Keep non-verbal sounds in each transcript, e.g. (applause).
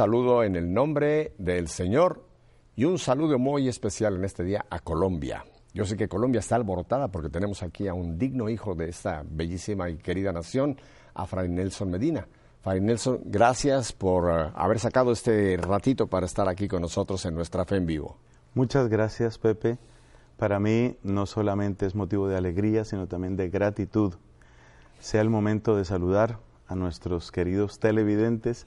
saludo en el nombre del Señor y un saludo muy especial en este día a Colombia. Yo sé que Colombia está alborotada porque tenemos aquí a un digno hijo de esta bellísima y querida nación, a Fray Nelson Medina. Fray Nelson, gracias por eh, haber sacado este ratito para estar aquí con nosotros en nuestra fe en vivo. Muchas gracias, Pepe. Para mí no solamente es motivo de alegría, sino también de gratitud. Sea el momento de saludar a nuestros queridos televidentes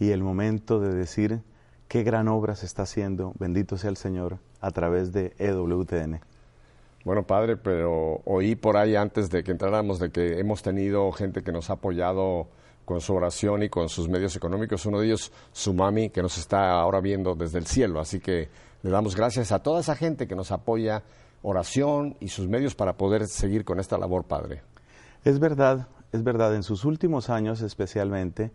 y el momento de decir qué gran obra se está haciendo, bendito sea el Señor, a través de EWTN. Bueno, padre, pero oí por ahí antes de que entráramos de que hemos tenido gente que nos ha apoyado con su oración y con sus medios económicos. Uno de ellos, su mami, que nos está ahora viendo desde el cielo. Así que le damos gracias a toda esa gente que nos apoya oración y sus medios para poder seguir con esta labor, Padre. Es verdad, es verdad, en sus últimos años especialmente,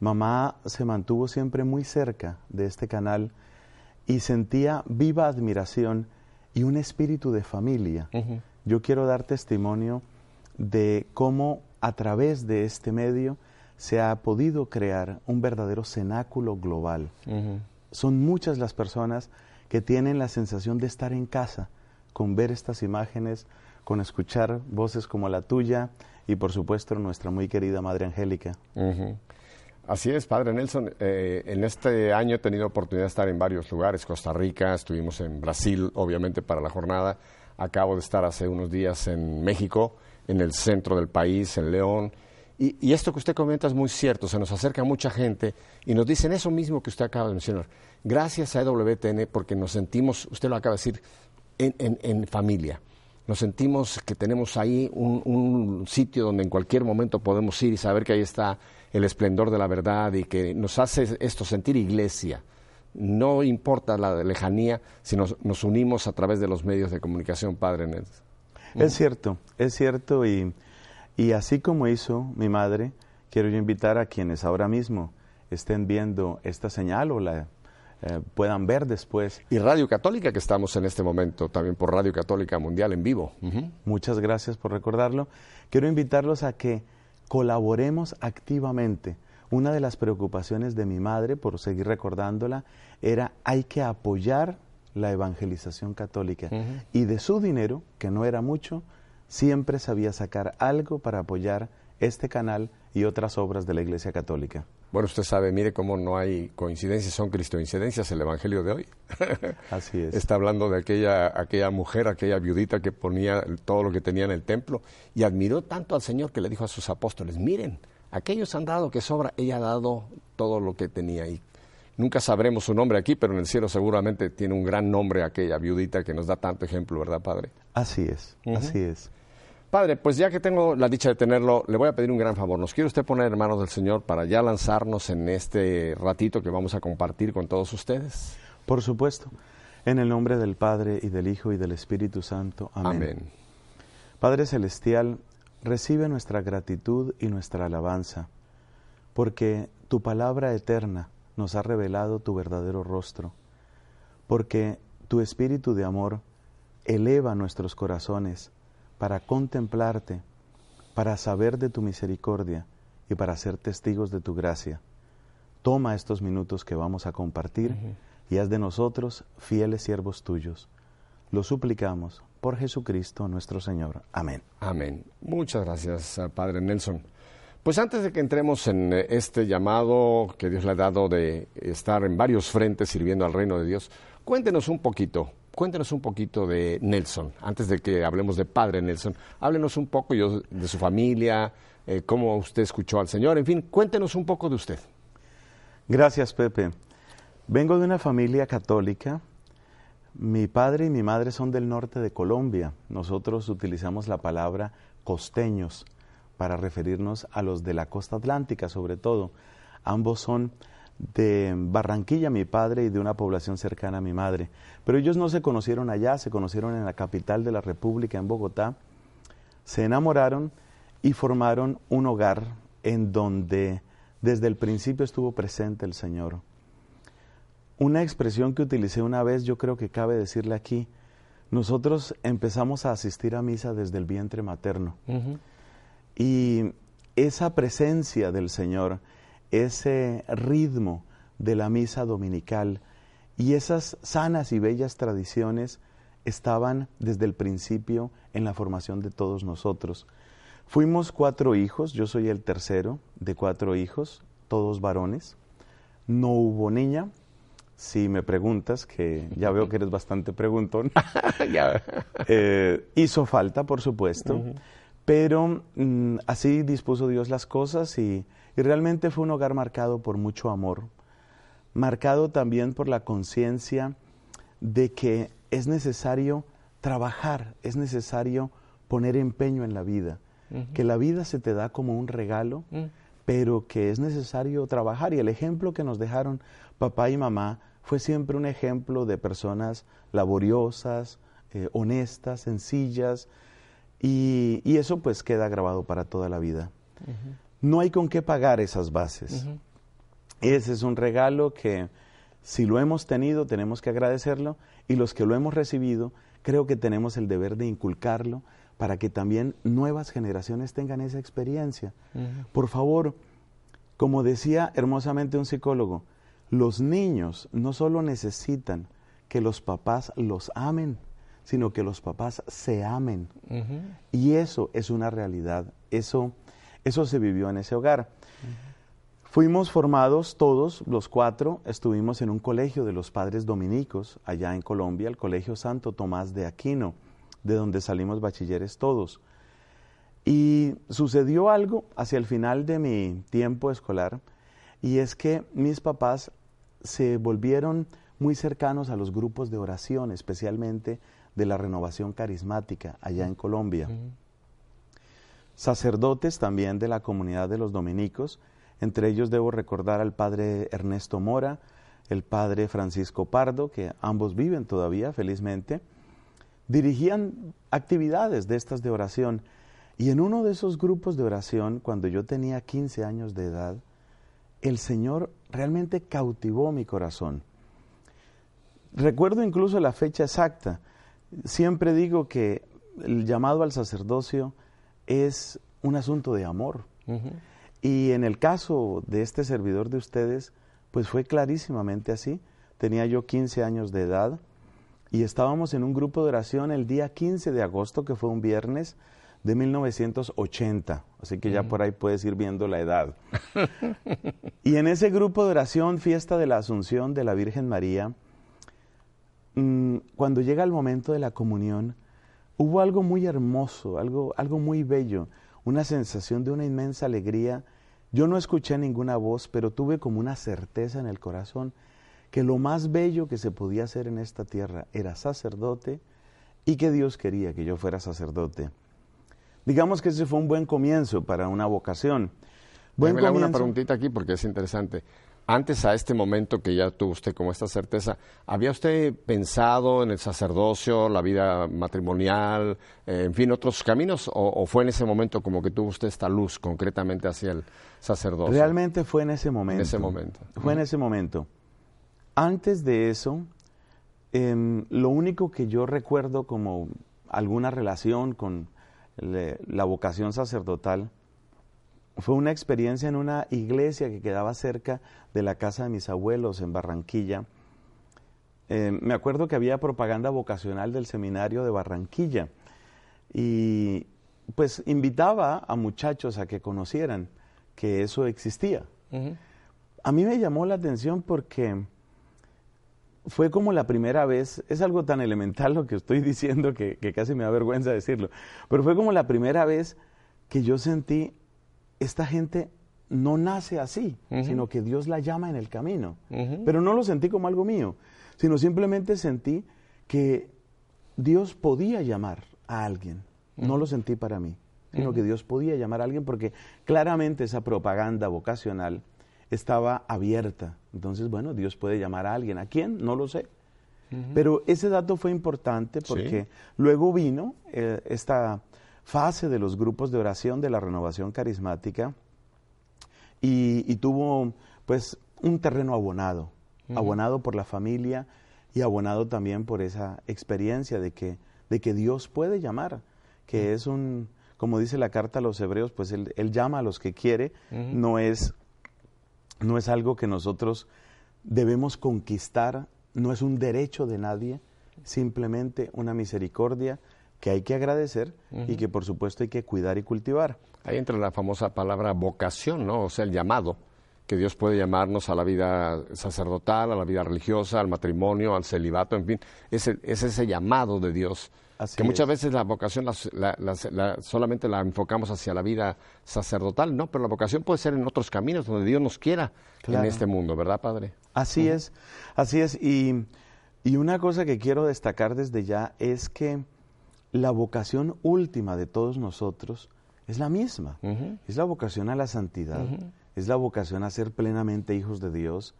mamá se mantuvo siempre muy cerca de este canal y sentía viva admiración y un espíritu de familia. Yo quiero dar testimonio de cómo a través de este medio se ha podido crear un verdadero cenáculo global. Son muchas las personas que tienen la sensación de estar en casa con ver estas imágenes, con escuchar voces como la tuya y por supuesto nuestra muy querida Madre Angélica. Así es, Padre Nelson. Eh, en este año he tenido oportunidad de estar en varios lugares, Costa Rica, estuvimos en Brasil, obviamente, para la jornada. Acabo de estar hace unos días en México, en el centro del país, en León. Y, esto que usted comenta es muy cierto, se nos acerca mucha gente y nos dicen eso mismo que usted acaba de mencionar. Gracias a EWTN porque nos sentimos, usted lo acaba de decir, en, familia. Nos sentimos que tenemos ahí un, sitio donde en cualquier momento podemos ir y saber que ahí está el esplendor de la verdad y que nos hace esto sentir iglesia. No importa la lejanía si nos, unimos a través de los medios de comunicación, Padre Nelson. Es cierto, es cierto y, y así como hizo mi madre, quiero yo invitar a quienes ahora mismo estén viendo esta señal o la eh, puedan ver después. Y Radio Católica, que estamos en este momento también por Radio Católica Mundial en vivo. Muchas gracias por recordarlo. Quiero invitarlos a que colaboremos activamente. Una de las preocupaciones de mi madre, por seguir recordándola, era hay que apoyar la evangelización católica. Y de su dinero, que no era mucho, siempre sabía sacar algo para apoyar este canal y otras obras de la Iglesia Católica. Bueno, usted sabe, mire cómo no hay coincidencias, son cristoincidencias el Evangelio de hoy. (laughs) Así es. Está hablando de aquella, aquella mujer, aquella viudita que ponía todo lo que tenía en el templo y admiró tanto al Señor que le dijo a sus apóstoles, miren, aquellos han dado que sobra, ella ha dado todo lo que tenía y nunca sabremos su nombre aquí, pero en el cielo seguramente tiene un gran nombre aquella viudita que nos da tanto ejemplo, ¿verdad, Padre? Así es, así es. Padre, pues ya que tengo la dicha de tenerlo, le voy a pedir un gran favor. ¿Nos quiere usted poner en manos del Señor para ya lanzarnos en este ratito que vamos a compartir con todos ustedes? Por supuesto. En el nombre del Padre y del Hijo y del Espíritu Santo. Amén. Amén. Padre Celestial, recibe nuestra gratitud y nuestra alabanza, porque tu palabra eterna nos ha revelado tu verdadero rostro, porque tu espíritu de amor eleva nuestros corazones para contemplarte, para saber de tu misericordia y para ser testigos de tu gracia. Toma estos minutos que vamos a compartir y haz de nosotros fieles siervos tuyos. Lo suplicamos por Jesucristo nuestro Señor. Amén. Amén. Muchas gracias, eh, Padre Nelson. Pues antes de que entremos en eh, este llamado que Dios le ha dado de estar en varios frentes sirviendo al reino de Dios, cuéntenos un poquito cuéntenos un poquito de Nelson, antes de que hablemos de Padre Nelson. Háblenos un poco de su familia, eh, cómo usted escuchó al Señor, en fin, cuéntenos un poco de usted. Gracias, Pepe. Vengo de una familia católica. Mi padre y mi madre son del norte de Colombia. Nosotros utilizamos la palabra costeños para referirnos a los de la costa atlántica, sobre todo. Ambos son de Barranquilla, mi padre, y de una población cercana a mi madre. Pero ellos no se conocieron allá, se conocieron en la capital de la República, en Bogotá, se enamoraron y formaron un hogar en donde desde el principio estuvo presente el Señor. Una expresión que utilicé una vez, yo creo que cabe decirle aquí, nosotros empezamos a asistir a misa desde el vientre materno. Y esa presencia del Señor, ese ritmo de la misa dominical. Y esas sanas y bellas tradiciones estaban desde el principio en la formación de todos nosotros. Fuimos cuatro hijos, yo soy el tercero de cuatro hijos, todos varones. No hubo niña. Si me preguntas, que ya veo que eres bastante preguntón, (laughs) eh, hizo falta, por supuesto, pero mm, así dispuso Dios las cosas y realmente fue un hogar marcado por mucho amor, marcado también por la conciencia de que es necesario trabajar, es necesario poner empeño en la vida, que la vida se te da como un regalo, mm. pero que es necesario trabajar. Y el ejemplo que nos dejaron papá y mamá fue siempre un ejemplo de personas laboriosas, eh, honestas, sencillas, y, eso pues queda grabado para toda la vida. No hay con qué pagar esas bases. Ese es un regalo que si lo hemos tenido tenemos que agradecerlo y los que lo hemos recibido creo que tenemos el deber de inculcarlo para que también nuevas generaciones tengan esa experiencia. Por favor, como decía hermosamente un psicólogo, los niños no solo necesitan que los papás los amen, sino que los papás se amen. Y eso es una realidad, eso, eso se vivió en ese hogar. Fuimos formados todos, los cuatro, estuvimos en un colegio de los padres dominicos allá en Colombia, el Colegio Santo Tomás de Aquino, de donde salimos bachilleres todos. Y sucedió algo hacia el final de mi tiempo escolar, y es que mis papás se volvieron muy cercanos a los grupos de oración, especialmente de la renovación carismática allá en Colombia. Sacerdotes también de la comunidad de los dominicos, entre ellos debo recordar al padre Ernesto Mora, el padre Francisco Pardo, que ambos viven todavía felizmente, dirigían actividades de estas de oración. Y en uno de esos grupos de oración, cuando yo tenía 15 años de edad, el Señor realmente cautivó mi corazón. Recuerdo incluso la fecha exacta. Siempre digo que el llamado al sacerdocio es un asunto de amor. Y en el caso de este servidor de ustedes, pues fue clarísimamente así. Tenía yo 15 años de edad y estábamos en un grupo de oración el día 15 de agosto, que fue un viernes de 1980. Así que ya por ahí puedes ir viendo la edad. (laughs) y en ese grupo de oración, fiesta de la Asunción de la Virgen María, mm, cuando llega el momento de la comunión, hubo algo muy hermoso, algo, algo muy bello una sensación de una inmensa alegría. Yo no escuché ninguna voz, pero tuve como una certeza en el corazón que lo más bello que se podía hacer en esta tierra era sacerdote y que Dios quería que yo fuera sacerdote. Digamos que ese fue un buen comienzo para una vocación. Buen una preguntita aquí porque es interesante antes a este momento que ya tuvo usted como esta certeza, ¿había usted pensado en el sacerdocio, la vida matrimonial, eh, en fin, otros caminos? O, fue en ese momento como que tuvo usted esta luz concretamente hacia el sacerdocio? Realmente fue en ese momento. En ese momento. Fue en ese momento. Antes de eso, em, lo único que yo recuerdo como alguna relación con la vocación sacerdotal fue una experiencia en una iglesia que quedaba cerca de la casa de mis abuelos en Barranquilla. Eh, me acuerdo que había propaganda vocacional del seminario de Barranquilla y pues invitaba a muchachos a que conocieran que eso existía. A mí me llamó la atención porque fue como la primera vez, es algo tan elemental lo que estoy (laughs) diciendo que, que casi me da vergüenza decirlo, pero fue como la primera vez que yo sentí esta gente no nace así, sino que Dios la llama en el camino. Pero no lo sentí como algo mío, sino simplemente sentí que Dios podía llamar a alguien. No lo sentí para mí, sino que Dios podía llamar a alguien porque claramente esa propaganda vocacional estaba abierta. Entonces, bueno, Dios puede llamar a alguien. ¿A quién? No lo sé. Pero ese dato fue importante porque luego vino eh, esta fase de los grupos de oración de la renovación carismática y, tuvo pues un terreno abonado, abonado por la familia y abonado también por esa experiencia de que, de que Dios puede llamar, que es un, como dice la carta a los hebreos, pues Él, llama a los que quiere, no, es, no es algo que nosotros debemos conquistar, no es un derecho de nadie, simplemente una misericordia que hay que agradecer y que por supuesto hay que cuidar y cultivar. Ahí entra la famosa palabra vocación, ¿no? O sea, el llamado, que Dios puede llamarnos a la vida sacerdotal, a la vida religiosa, al matrimonio, al celibato, en fin. Es, es ese llamado de Dios. que muchas veces la vocación solamente la enfocamos hacia la vida sacerdotal, no, pero la vocación puede ser en otros caminos donde Dios nos quiera en este mundo, ¿verdad, Padre? Así es, así es. Y, y una cosa que quiero destacar desde ya es que la vocación última de todos nosotros es la misma. Es la vocación a la santidad, es la vocación a ser plenamente hijos de Dios,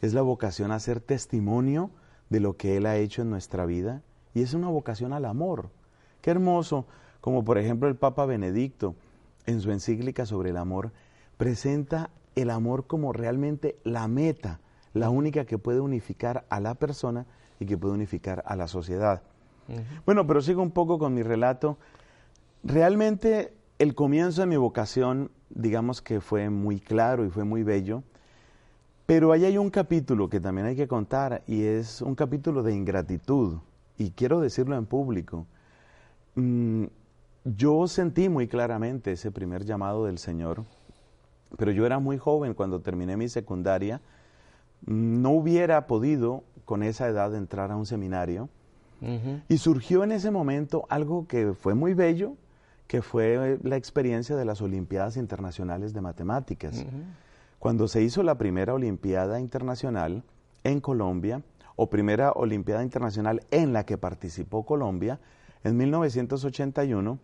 es la vocación a ser testimonio de lo que Él ha hecho en nuestra vida y es una vocación al amor. Qué hermoso, como por ejemplo el Papa Benedicto en su encíclica sobre el amor presenta el amor como realmente la meta, la única que puede unificar a la persona y que puede unificar a la sociedad. Bueno, pero sigo un poco con mi relato. Realmente el comienzo de mi vocación, digamos que fue muy claro y fue muy bello, pero ahí hay un capítulo que también hay que contar y es un capítulo de ingratitud, y quiero decirlo en público. Mm, yo sentí muy claramente ese primer llamado del Señor, pero yo era muy joven cuando terminé mi secundaria, no hubiera podido con esa edad entrar a un seminario, y surgió en ese momento algo que fue muy bello, que fue la experiencia de las Olimpiadas Internacionales de Matemáticas. Cuando se hizo la primera Olimpiada Internacional en Colombia, o primera Olimpiada Internacional en la que participó Colombia, en 1981,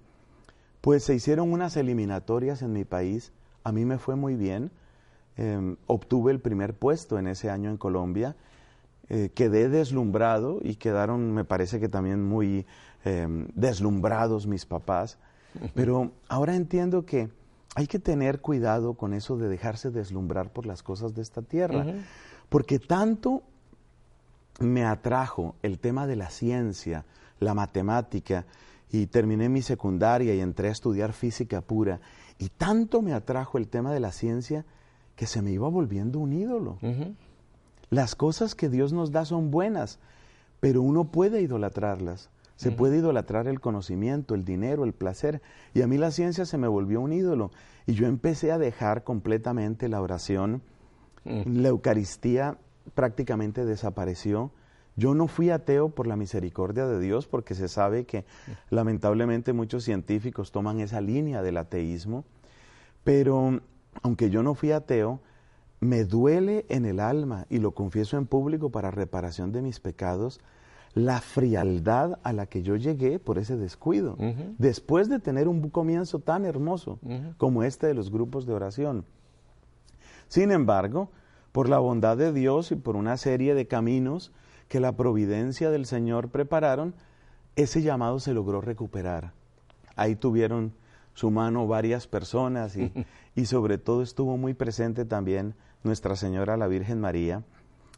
pues se hicieron unas eliminatorias en mi país. A mí me fue muy bien. Em, obtuve el primer puesto en ese año en Colombia eh, quedé deslumbrado y quedaron, me parece que también muy em, deslumbrados mis papás. Pero ahora entiendo que hay que tener cuidado con eso de dejarse deslumbrar por las cosas de esta tierra. Porque tanto me atrajo el tema de la ciencia, la matemática, y terminé mi secundaria y entré a estudiar física pura, y tanto me atrajo el tema de la ciencia que se me iba volviendo un ídolo. Las cosas que Dios nos da son buenas, pero uno puede idolatrarlas. Se puede idolatrar el conocimiento, el dinero, el placer. Y a mí la ciencia se me volvió un ídolo. Y yo empecé a dejar completamente la oración. La Eucaristía prácticamente desapareció. Yo no fui ateo por la misericordia de Dios, porque se sabe que lamentablemente muchos científicos toman esa línea del ateísmo. Pero aunque yo no fui ateo, me duele en el alma, y lo confieso en público para reparación de mis pecados, la frialdad a la que yo llegué por ese descuido, después de tener un comienzo tan hermoso como este de los grupos de oración. Sin embargo, por la bondad de Dios y por una serie de caminos que la providencia del Señor prepararon, ese llamado se logró recuperar. Ahí tuvieron su mano varias personas y, (laughs) y sobre todo estuvo muy presente también nuestra Señora la Virgen María,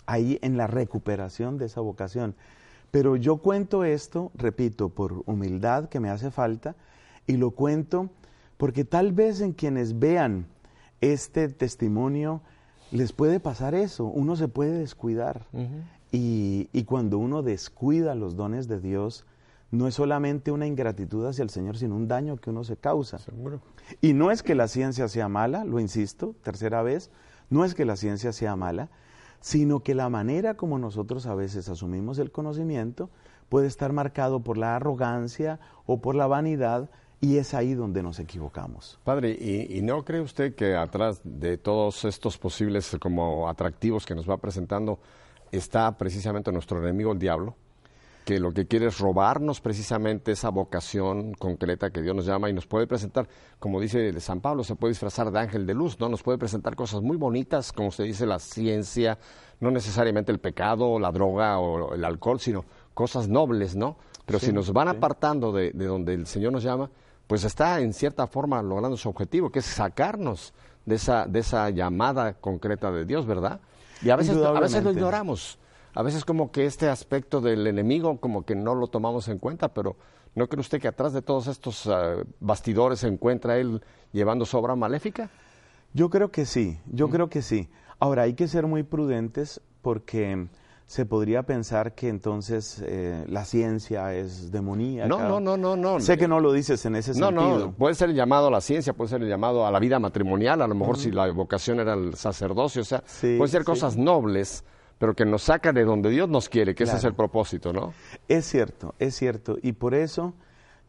ahí en la recuperación de esa vocación. Pero yo cuento esto, repito, por humildad que me hace falta, y lo cuento porque tal vez en quienes vean este testimonio les puede pasar eso, uno se puede descuidar. y, y, cuando uno descuida los dones de Dios, no es solamente una ingratitud hacia el Señor, sino un daño que uno se causa. Seguro. Y no es que la ciencia sea mala, lo insisto, tercera vez, no es que la ciencia sea mala, sino que la manera como nosotros a veces asumimos el conocimiento puede estar marcado por la arrogancia o por la vanidad y es ahí donde nos equivocamos. Padre, ¿y, no cree usted que atrás de todos estos posibles como atractivos que nos va presentando está precisamente nuestro enemigo el diablo? Que lo que quiere es robarnos precisamente esa vocación concreta que Dios nos llama y nos puede presentar, como dice San Pablo, se puede disfrazar de ángel de luz, ¿no? Nos puede presentar cosas muy bonitas, como se dice, la ciencia, no necesariamente el pecado, la droga o el alcohol, sino cosas nobles, ¿no? Pero si nos van apartando de, donde el Señor nos llama, pues está en cierta forma logrando su objetivo, que es sacarnos de esa, de esa llamada concreta de Dios, ¿verdad? Y a veces, a veces lo ignoramos a veces como que este aspecto del enemigo como que no lo tomamos en cuenta, pero ¿no cree usted que atrás de todos estos ah, bastidores se encuentra él llevando su obra maléfica? Yo creo que sí, yo creo que sí. Ahora hay que ser muy prudentes porque se podría pensar que entonces eh, la ciencia es demoníaca. No, no, no, no, no. Sé que no lo dices en ese sentido. No, no, puede ser el llamado a la ciencia, puede ser el llamado a la vida matrimonial, a lo mejor si la vocación era el sacerdocio, o sea, puede ser cosas nobles, pero que nos saca de donde Dios nos quiere, que ese es el propósito, ¿no? Es cierto, es cierto, y por eso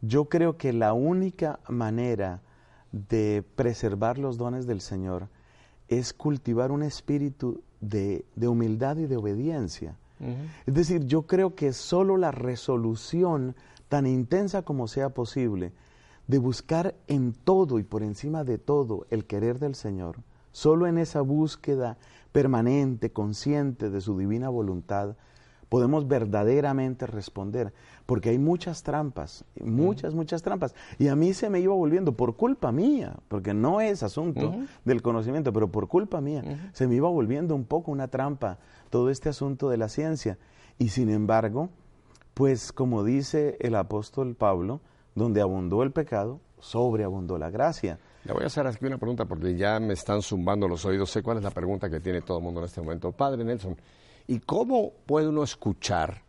yo creo que la única manera de preservar los dones del Señor es cultivar un espíritu de, humildad y de obediencia. Es decir, yo creo que solo la resolución tan intensa como sea posible de buscar en todo y por encima de todo el querer del Señor, solo en esa búsqueda permanente, consciente de su divina voluntad, podemos verdaderamente responder, porque hay muchas trampas, muchas, muchas trampas. Y a mí se me iba volviendo, por culpa mía, porque no es asunto del conocimiento, pero por culpa mía, se me iba volviendo un poco una trampa todo este asunto de la ciencia. Y sin embargo, pues como dice el apóstol Pablo, donde abundó el pecado, sobreabundó la gracia. Le voy a hacer aquí una pregunta porque ya me están zumbando los oídos. Sé cuál es la pregunta que tiene todo el mundo en este momento. Padre Nelson, ¿Y cómo puede uno escuchar?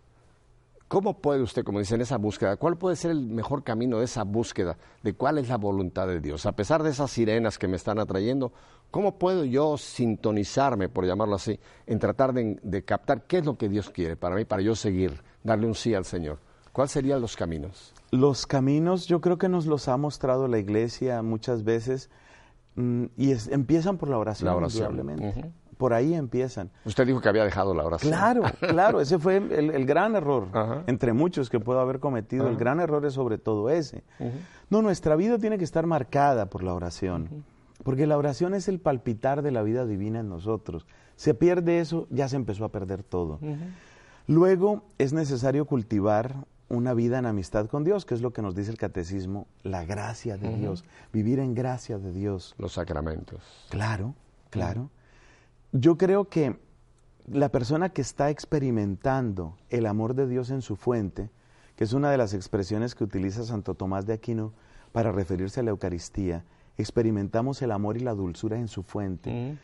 ¿Cómo puede usted, como dice, en esa búsqueda, cuál puede ser el mejor camino de esa búsqueda, de cuál es la voluntad de Dios? A pesar de esas sirenas que me están atrayendo, ¿cómo puedo yo sintonizarme, por llamarlo así, en tratar de, captar qué es lo que Dios quiere para mí, para yo seguir, darle un sí al Señor? ¿Cuáles serían los caminos? Los caminos yo creo que nos los ha mostrado la iglesia muchas veces mm, y empiezan por la oración, la oración por ahí empiezan. Usted dijo que había dejado la oración. Claro, (laughs) claro, ese fue el, gran error, entre muchos que puedo haber cometido, el gran error es sobre todo ese. No, nuestra vida tiene que estar marcada por la oración, porque la oración es el palpitar de la vida divina en nosotros. Se pierde eso, ya se empezó a perder todo. Luego es necesario cultivar una vida en amistad con Dios, que es lo que nos dice el catecismo, la gracia de Dios, vivir en gracia de Dios. Los sacramentos. Claro, claro. Yo creo que la persona que está experimentando el amor de Dios en su fuente, que es una de las expresiones que utiliza Santo Tomás de Aquino para referirse a la Eucaristía, experimentamos el amor y la dulzura en su fuente.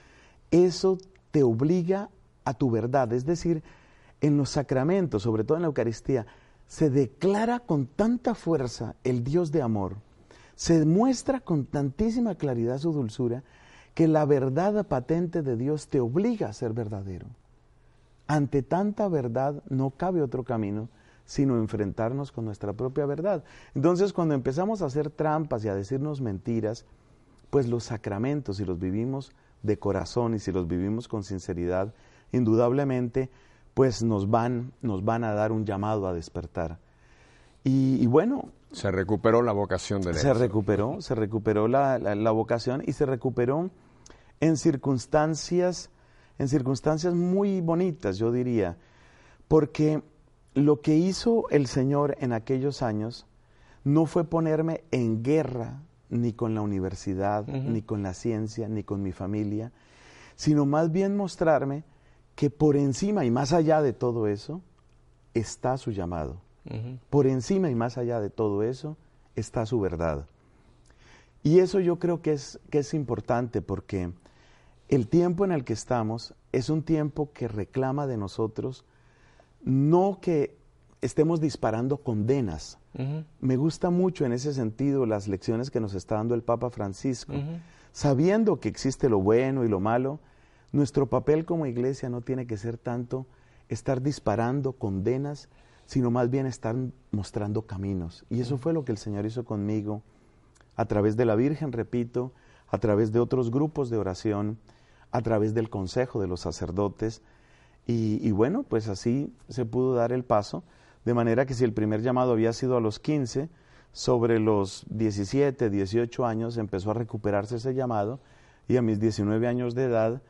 Eso te obliga a tu verdad, es decir, en los sacramentos, sobre todo en la Eucaristía, se declara con tanta fuerza el Dios de amor, se muestra con tantísima claridad su dulzura, que la verdad patente de Dios te obliga a ser verdadero. Ante tanta verdad no cabe otro camino sino enfrentarnos con nuestra propia verdad. Entonces cuando empezamos a hacer trampas y a decirnos mentiras, pues los sacramentos, si los vivimos de corazón y si los vivimos con sinceridad, indudablemente, pues nos van, nos van a dar un llamado a despertar. Y, bueno. Se recuperó la vocación de Se recuperó, se recuperó la, la vocación y se recuperó en circunstancias, en circunstancias muy bonitas, yo diría, porque lo que hizo el Señor en aquellos años no fue ponerme en guerra ni con la universidad, ni con la ciencia, ni con mi familia, sino más bien mostrarme que por encima y más allá de todo eso está su llamado. Por encima y más allá de todo eso está su verdad. Y eso yo creo que es, que es importante porque el tiempo en el que estamos es un tiempo que reclama de nosotros no que estemos disparando condenas. Me gusta mucho en ese sentido las lecciones que nos está dando el Papa Francisco. Sabiendo que existe lo bueno y lo malo, nuestro papel como iglesia no tiene que ser tanto estar disparando condenas, sino más bien estar mostrando caminos. Y eso fue lo que el Señor hizo conmigo a través de la Virgen, repito, a través de otros grupos de oración a través del consejo de los sacerdotes. Y, bueno, pues así se pudo dar el paso, de manera que si el primer llamado había sido a los 15, sobre los 17, 18 años empezó a recuperarse ese llamado y a mis 19 años de edad,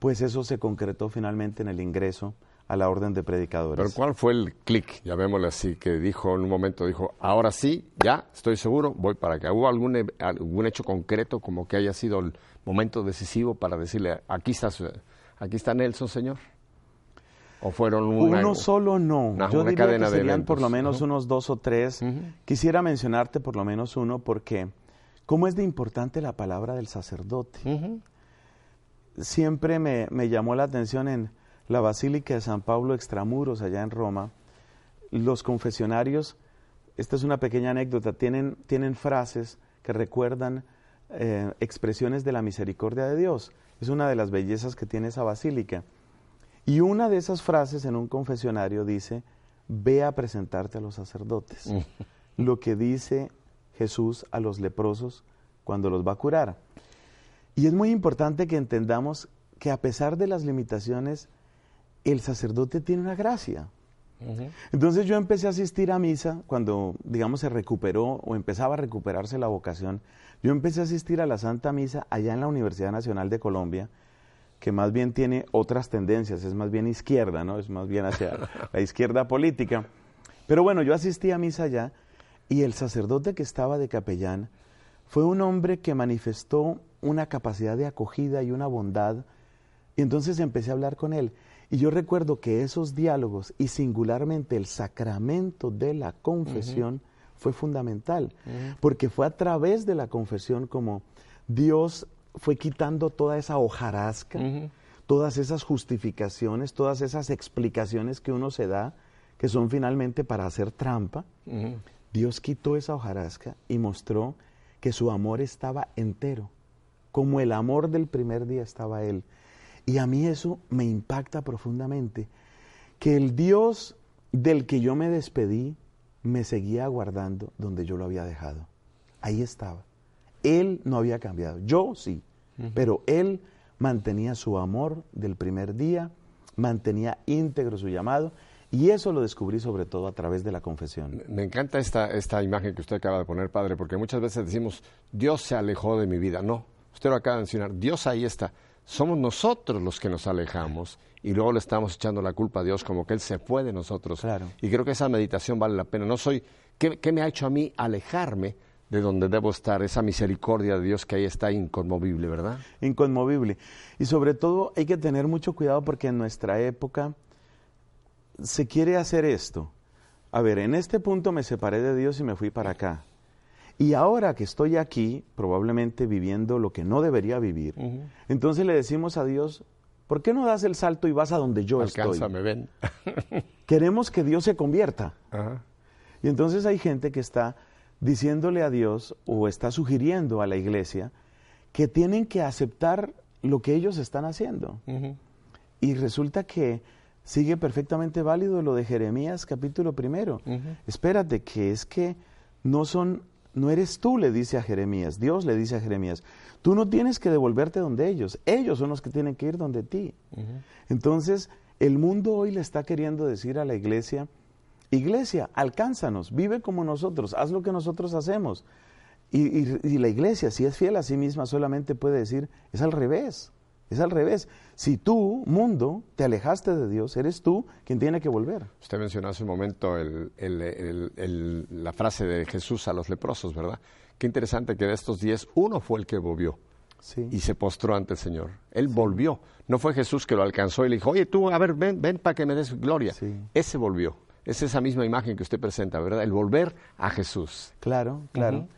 pues eso se concretó finalmente en el ingreso a la orden de predicadores. Pero ¿cuál fue el clic, llamémosle así, que dijo en un momento, dijo, ahora sí, ya, estoy seguro, voy para acá? ¿Hubo algún, algún hecho concreto como que haya sido el momento decisivo para decirle, aquí está, aquí está Nelson, señor? ¿O fueron Uno solo no. Yo diría cadena que serían por lo menos unos dos o tres. Quisiera mencionarte por lo menos uno porque cómo es de importante la palabra del sacerdote. Siempre me, me llamó la atención en la Basílica de San Pablo Extramuros, allá en Roma, los confesionarios, esta es una pequeña anécdota, tienen, tienen frases que recuerdan eh, expresiones de la misericordia de Dios. Es una de las bellezas que tiene esa basílica. Y una de esas frases en un confesionario dice, ve a presentarte a los sacerdotes. Mm. Lo que dice Jesús a los leprosos cuando los va a curar. Y es muy importante que entendamos que a pesar de las limitaciones, el sacerdote tiene una gracia. Entonces yo empecé a asistir a misa cuando, digamos, se recuperó o empezaba a recuperarse la vocación. Yo empecé a asistir a la Santa Misa allá en la Universidad Nacional de Colombia, que más bien tiene otras tendencias, es más bien izquierda, ¿no? Es más bien hacia (laughs) la izquierda política. Pero bueno, yo asistí a misa allá y el sacerdote que estaba de capellán fue un hombre que manifestó una capacidad de acogida y una bondad. Y entonces empecé a hablar con él. Y yo recuerdo que esos diálogos y singularmente el sacramento de la confesión fue fundamental, porque fue a través de la confesión como Dios fue quitando toda esa hojarasca, todas esas justificaciones, todas esas explicaciones que uno se da, que son finalmente para hacer trampa. Dios quitó esa hojarasca y mostró que su amor estaba entero, como el amor del primer día estaba Él. Y a mí eso me impacta profundamente, que el Dios del que yo me despedí me seguía aguardando donde yo lo había dejado. Ahí estaba. Él no había cambiado, yo sí, pero Él mantenía su amor del primer día, mantenía íntegro su llamado y eso lo descubrí sobre todo a través de la confesión. Me encanta esta, esta imagen que usted acaba de poner, Padre, porque muchas veces decimos, Dios se alejó de mi vida. No, usted lo acaba de mencionar, Dios ahí está somos nosotros los que nos alejamos y luego le estamos echando la culpa a Dios como que Él se fue de nosotros. Y creo que esa meditación vale la pena. No soy, ¿qué, me ha hecho a mí alejarme de donde debo estar? Esa misericordia de Dios que ahí está inconmovible, ¿verdad? Inconmovible. Y sobre todo hay que tener mucho cuidado porque en nuestra época se quiere hacer esto. A ver, en este punto me separé de Dios y me fui para acá. Y ahora que estoy aquí, probablemente viviendo lo que no debería vivir, entonces le decimos a Dios, ¿por qué no das el salto y vas a donde yo Alcánzame, ven. (laughs) Queremos que Dios se convierta. Y entonces hay gente que está diciéndole a Dios o está sugiriendo a la iglesia que tienen que aceptar lo que ellos están haciendo. Y resulta que sigue perfectamente válido lo de Jeremías capítulo primero. Espérate, que es que no son no eres tú, le dice a Jeremías, Dios le dice a Jeremías, tú no tienes que devolverte donde ellos, ellos son los que tienen que ir donde ti. Entonces, el mundo hoy le está queriendo decir a la iglesia, iglesia, alcánzanos, vive como nosotros, haz lo que nosotros hacemos. y la iglesia, si es fiel a sí misma, solamente puede decir, es al revés. Es al revés. Si tú, mundo, te alejaste de Dios, eres tú quien tiene que volver. Usted mencionó hace un momento la frase de Jesús a los leprosos, ¿verdad? Qué interesante que de estos diez, uno fue el que volvió. Y se postró ante el Señor. Él volvió. No fue Jesús que lo alcanzó y le dijo, oye, tú, a ver, ven, ven para que me des gloria. Ese volvió. Es esa misma imagen que usted presenta, ¿verdad? El volver a Jesús. Claro, claro.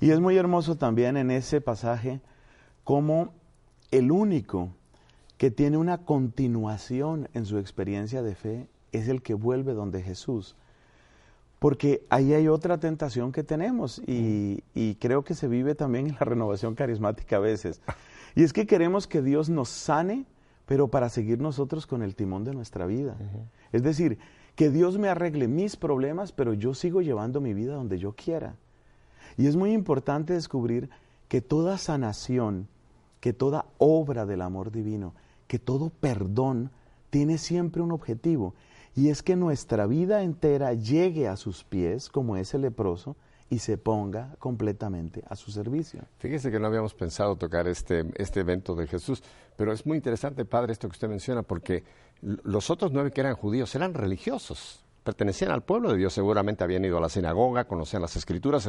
Y es muy hermoso también en ese pasaje cómo el único que tiene una continuación en su experiencia de fe es el que vuelve donde Jesús. Porque ahí hay otra tentación que tenemos y, creo que se vive también en la renovación carismática a veces. Y es que queremos que Dios nos sane, pero para seguir nosotros con el timón de nuestra vida. Es decir, que Dios me arregle mis problemas, pero yo sigo llevando mi vida donde yo quiera. Y es muy importante descubrir que toda sanación, que toda obra del amor divino, que todo perdón tiene siempre un objetivo, y es que nuestra vida entera llegue a sus pies, como ese leproso, y se ponga completamente a su servicio. Fíjese que no habíamos pensado tocar este, este evento de Jesús, pero es muy interesante, Padre, esto que usted menciona, porque los otros nueve que eran judíos eran religiosos, pertenecían al pueblo de Dios, seguramente habían ido a la sinagoga, conocían las escrituras,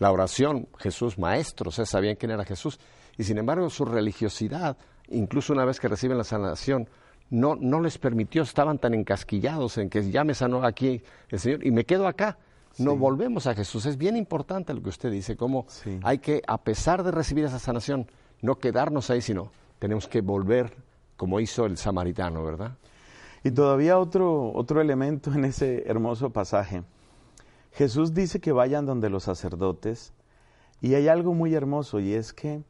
la oración, Jesús, maestros, sabían quién era Jesús, y sin embargo su religiosidad, incluso una vez que reciben la sanación, no, no les permitió, estaban tan encasquillados en que ya me sanó aquí el Señor y me quedo acá. No volvemos a Jesús. Es bien importante lo que usted dice, cómo hay que, a pesar de recibir esa sanación, no quedarnos ahí, sino tenemos que volver como hizo el samaritano, ¿verdad? Y todavía otro, otro elemento en ese hermoso pasaje. Jesús dice que vayan donde los sacerdotes y hay algo muy hermoso y es que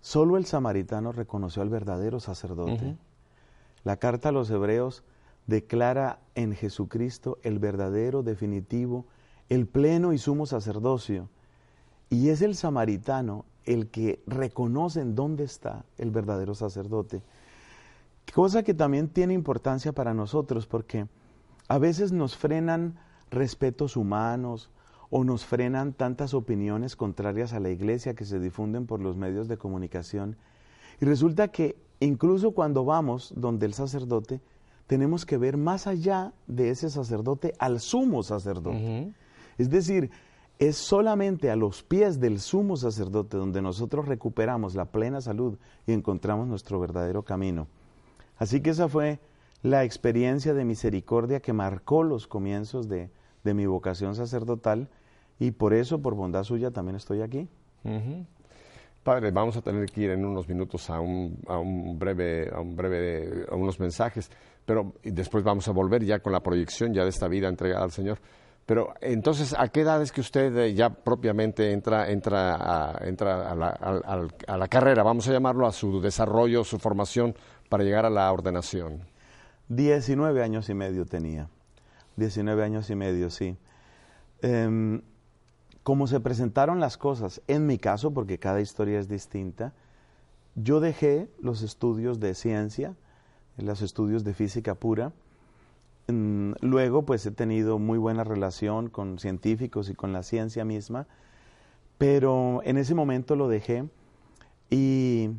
solo el samaritano reconoció al verdadero sacerdote. La carta a los hebreos declara en Jesucristo el verdadero, definitivo, el pleno y sumo sacerdocio. Y es el samaritano el que reconoce en dónde está el verdadero sacerdote. Cosa que también tiene importancia para nosotros porque a veces nos frenan respetos humanos o nos frenan tantas opiniones contrarias a la iglesia que se difunden por los medios de comunicación. Y resulta que incluso cuando vamos donde el sacerdote, tenemos que ver más allá de ese sacerdote al sumo sacerdote. Es decir, es solamente a los pies del sumo sacerdote donde nosotros recuperamos la plena salud y encontramos nuestro verdadero camino. Así que esa fue la experiencia de misericordia que marcó los comienzos de, mi vocación sacerdotal y por eso, por bondad suya, también estoy aquí. Padre, vamos a tener que ir en unos minutos a un, a un breve, a un breve, a unos mensajes, pero después vamos a volver ya con la proyección ya de esta vida entregada al Señor. Pero entonces, ¿a qué edad es que usted eh, ya propiamente entra, entra, a, entra a, la, a, la, carrera, vamos a llamarlo, a su desarrollo, su formación para llegar a la ordenación? Diecinueve años y medio tenía. Diecinueve años y medio, sí. Eh, como se presentaron las cosas, en mi caso, porque cada historia es distinta, yo dejé los estudios de ciencia, los estudios de física pura, Mm, luego, pues he tenido muy buena relación con científicos y con la ciencia misma, pero en ese momento lo dejé y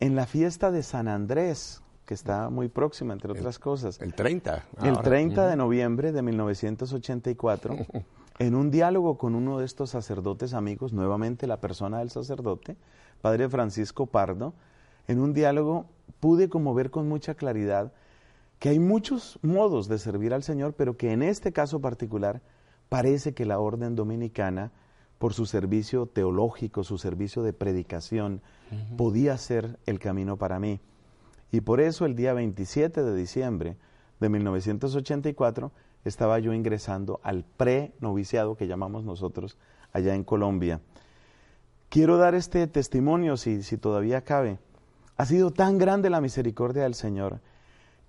en la fiesta de San Andrés, que está muy próxima, entre otras cosas. El 30. El 30 de noviembre de 1984, (laughs) en un diálogo con uno de estos sacerdotes amigos, nuevamente la persona del sacerdote, Padre Francisco Pardo, en un diálogo pude como ver con mucha claridad que hay muchos modos de servir al Señor, pero que en este caso particular parece que la orden dominicana, por su servicio teológico, su servicio de predicación, podía ser el camino para mí. Y por eso el día 27 de diciembre de 1984 estaba yo ingresando al pre-noviciado que llamamos nosotros allá en Colombia. Quiero dar este testimonio, si, si todavía cabe. Ha sido tan grande la misericordia del Señor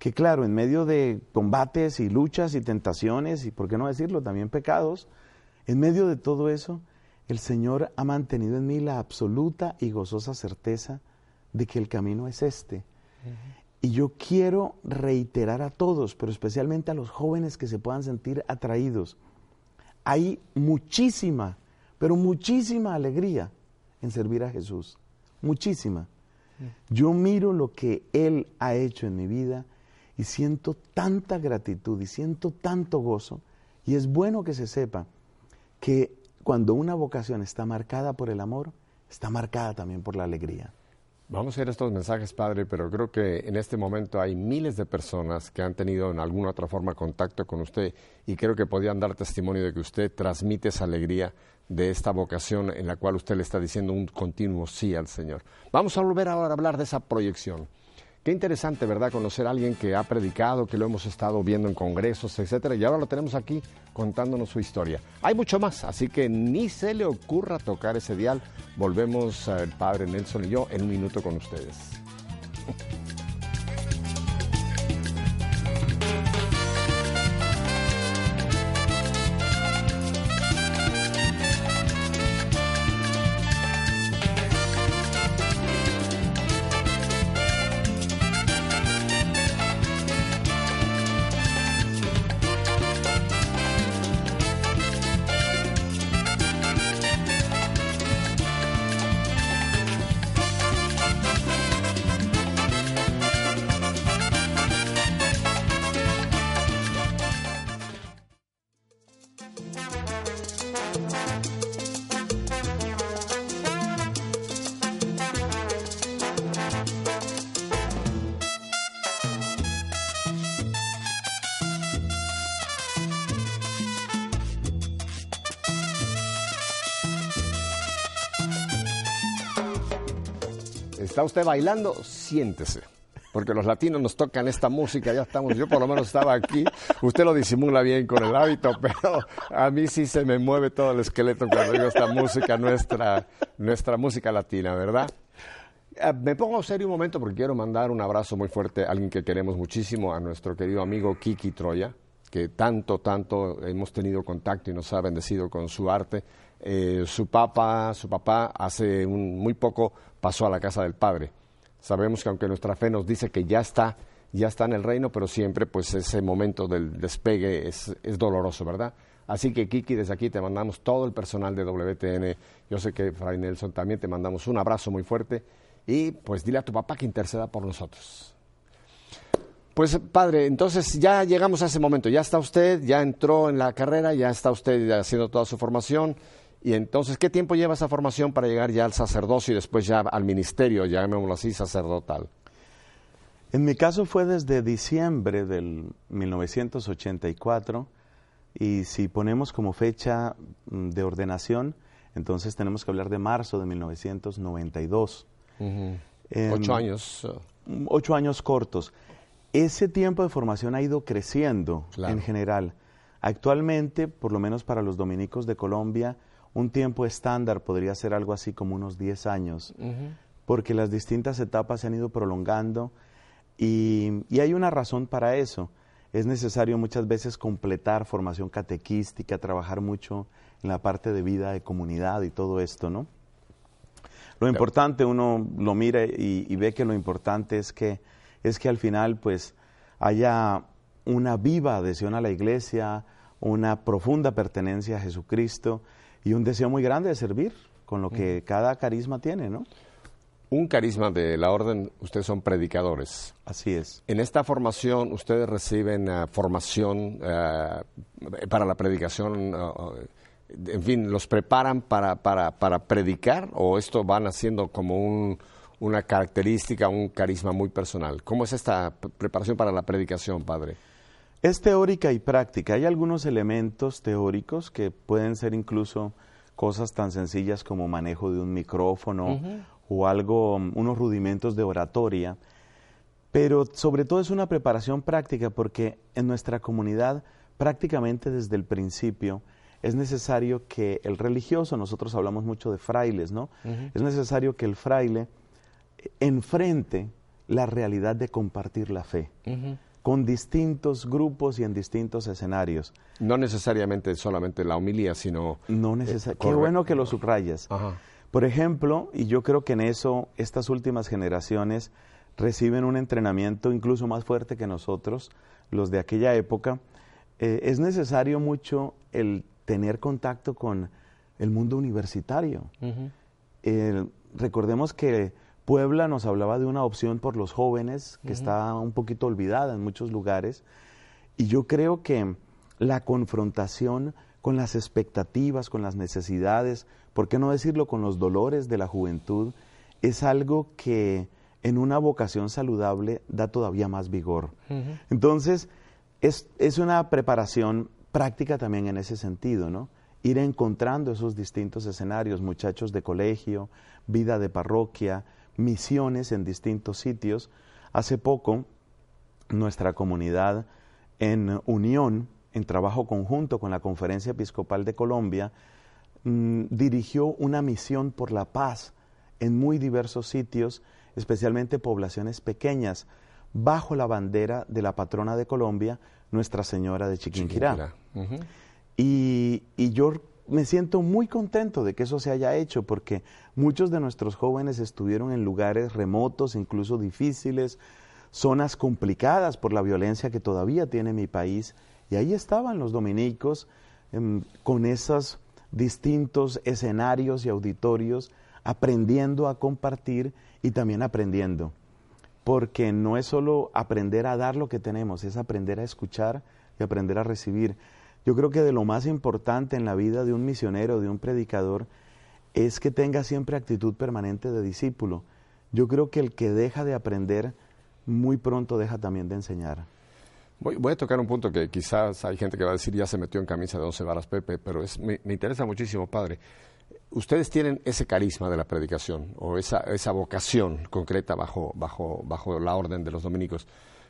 que claro, en medio de combates y luchas y tentaciones y, por qué no decirlo, también pecados, en medio de todo eso, el Señor ha mantenido en mí la absoluta y gozosa certeza de que el camino es este. Y yo quiero reiterar a todos, pero especialmente a los jóvenes que se puedan sentir atraídos. Hay muchísima, pero muchísima alegría en servir a Jesús. Muchísima. Yo miro lo que Él ha hecho en mi vida y siento tanta gratitud y siento tanto gozo. Y es bueno que se sepa que cuando una vocación está marcada por el amor, está marcada también por la alegría. Vamos a ir a estos mensajes, Padre, pero creo que en este momento hay miles de personas que han tenido en alguna otra forma contacto con usted y creo que podían dar testimonio de que usted transmite esa alegría de esta vocación en la cual usted le está diciendo un continuo sí al Señor. Vamos a volver ahora a hablar de esa proyección. Qué interesante, ¿verdad? Conocer a alguien que ha predicado, que lo hemos estado viendo en congresos, etcétera, y ahora lo tenemos aquí contándonos su historia. Hay mucho más, así que ni se le ocurra tocar ese dial. Volvemos eh, el padre Nelson y yo en un minuto con ustedes. ¿Está usted bailando? Siéntese. Porque los latinos nos tocan esta música, ya estamos, yo por lo menos estaba aquí, usted lo disimula bien con el hábito, (laughs) pero a mí sí se me mueve todo el esqueleto cuando oigo esta música, nuestra, nuestra música latina, ¿verdad? Eh, me pongo serio un momento porque quiero mandar un abrazo muy fuerte a alguien que queremos muchísimo, a nuestro querido amigo Kiki Troya, que tanto, tanto hemos tenido contacto y nos ha bendecido con su arte. Eh, su papá, su papá hace muy poco pasó a la casa del Padre. Sabemos que aunque nuestra fe nos dice que ya está, ya está en el reino, pero siempre pues ese momento del despegue es, es doloroso, ¿verdad? Así que Kiki, desde aquí te mandamos todo el personal de WTN. Yo sé que Fray Nelson también te mandamos un abrazo muy fuerte y pues dile a tu papá que interceda por nosotros. Pues padre, entonces ya llegamos a ese momento, ya está usted, ya entró en la carrera, ya está usted haciendo toda su formación. Y entonces, ¿qué tiempo lleva esa formación para llegar ya al sacerdocio y después ya al ministerio, llamémoslo así, sacerdotal? En mi caso fue desde diciembre del 1984 y si ponemos como fecha mm, de ordenación, entonces tenemos que hablar de marzo de 1992. ocho años. Uh. Ocho años cortos. Ese tiempo de formación ha ido creciendo en general. Actualmente, por lo menos para los dominicos de Colombia, un tiempo estándar podría ser algo así como unos 10 años, porque las distintas etapas se han ido prolongando y, hay una razón para eso. Es necesario muchas veces completar formación catequística, trabajar mucho en la parte de vida de comunidad y todo esto, ¿no? Lo importante, uno lo mira y, y, ve que lo importante es que, es que al final pues haya una viva adhesión a la iglesia, una profunda pertenencia a Jesucristo y un deseo muy grande de servir con lo que cada carisma tiene, ¿no? Un carisma de la orden, ustedes son predicadores. Así es. En esta formación, ¿ustedes reciben uh, formación uh, para la predicación? Uh, en fin, ¿los preparan para, para, para, predicar o esto van haciendo como un, una característica, un carisma muy personal? ¿Cómo es esta preparación para la predicación, padre? Es teórica y práctica. Hay algunos elementos teóricos que pueden ser incluso cosas tan sencillas como manejo de un micrófono o algo, unos rudimentos de oratoria, pero sobre todo es una preparación práctica porque en nuestra comunidad prácticamente desde el principio es necesario que el religioso, nosotros hablamos mucho de frailes, ¿no? Es necesario que el fraile enfrente la realidad de compartir la fe con distintos grupos y en distintos escenarios. No necesariamente solamente la homilía, sino... No necesariamente. Qué bueno que lo subrayas. Por ejemplo, y yo creo que en eso estas últimas generaciones reciben un entrenamiento incluso más fuerte que nosotros, los de aquella época, eh, es necesario mucho el tener contacto con el mundo universitario. recordemos que Puebla nos hablaba de una opción por los jóvenes que está un poquito olvidada en muchos lugares. Y yo creo que la confrontación con las expectativas, con las necesidades, por qué no decirlo con los dolores de la juventud, es algo que en una vocación saludable da todavía más vigor. Entonces, es, es, una preparación práctica también en ese sentido, ¿no? Ir encontrando esos distintos escenarios, muchachos de colegio, vida de parroquia, misiones en distintos sitios. Hace poco, nuestra comunidad en unión, en trabajo conjunto con la Conferencia Episcopal de Colombia, mm, dirigió una misión por la paz en muy diversos sitios, especialmente poblaciones pequeñas, bajo la bandera de la patrona de Colombia, Nuestra Señora de Chiquinquirá. y, y yo me siento muy contento de que eso se haya hecho porque muchos de nuestros jóvenes estuvieron en lugares remotos, incluso difíciles, zonas complicadas por la violencia que todavía tiene mi país. Y ahí estaban los dominicos em, con esos distintos escenarios y auditorios, aprendiendo a compartir y también aprendiendo. Porque no es solo aprender a dar lo que tenemos, es aprender a escuchar y aprender a recibir. Yo creo que de lo más importante en la vida de un misionero, de un predicador, es que tenga siempre actitud permanente de discípulo. Yo creo que el que deja de aprender, muy pronto deja también de enseñar. Voy, a tocar un punto que quizás hay gente que va a decir ya se metió en camisa de once varas Pepe, pero es, me, interesa muchísimo, padre. ustedes tienen ese carisma de la predicación o esa, esa vocación concreta bajo, bajo, bajo la orden de los dominicos.